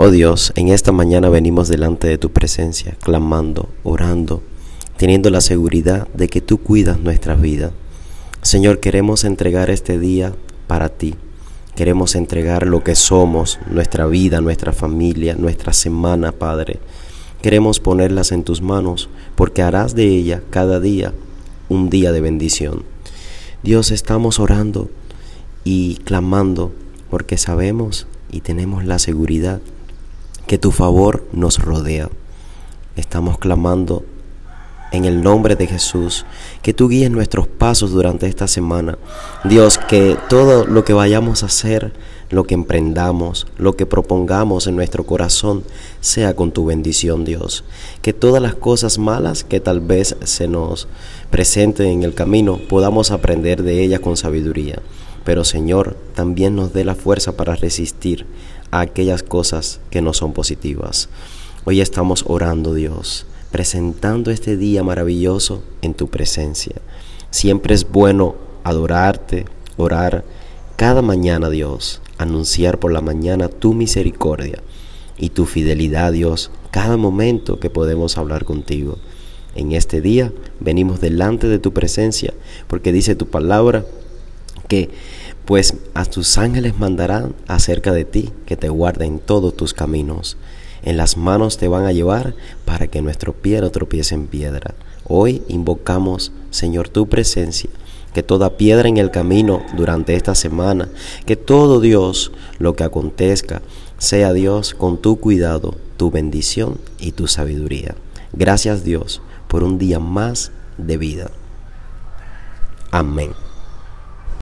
Oh Dios, en esta mañana venimos delante de tu presencia, clamando, orando, teniendo la seguridad de que tú cuidas nuestra vida. Señor, queremos entregar este día para ti. Queremos entregar lo que somos, nuestra vida, nuestra familia, nuestra semana, Padre. Queremos ponerlas en tus manos, porque harás de ella cada día un día de bendición. Dios, estamos orando y clamando porque sabemos y tenemos la seguridad que tu favor nos rodea. Estamos clamando en el nombre de Jesús, que tú guíes nuestros pasos durante esta semana. Dios, que todo lo que vayamos a hacer, lo que emprendamos, lo que propongamos en nuestro corazón, sea con tu bendición, Dios. Que todas las cosas malas que tal vez se nos presenten en el camino, podamos aprender de ellas con sabiduría. Pero Señor, también nos dé la fuerza para resistir a aquellas cosas que no son positivas. Hoy estamos orando, Dios, presentando este día maravilloso en tu presencia. Siempre es bueno adorarte, orar cada mañana, Dios, anunciar por la mañana tu misericordia y tu fidelidad, Dios, cada momento que podemos hablar contigo. En este día venimos delante de tu presencia porque dice tu palabra que pues a tus ángeles mandarán acerca de ti que te guarden todos tus caminos. En las manos te van a llevar para que nuestro pie no tropiece en piedra. Hoy invocamos, Señor, tu presencia, que toda piedra en el camino durante esta semana, que todo Dios, lo que acontezca, sea Dios con tu cuidado, tu bendición y tu sabiduría. Gracias Dios por un día más de vida. Amén.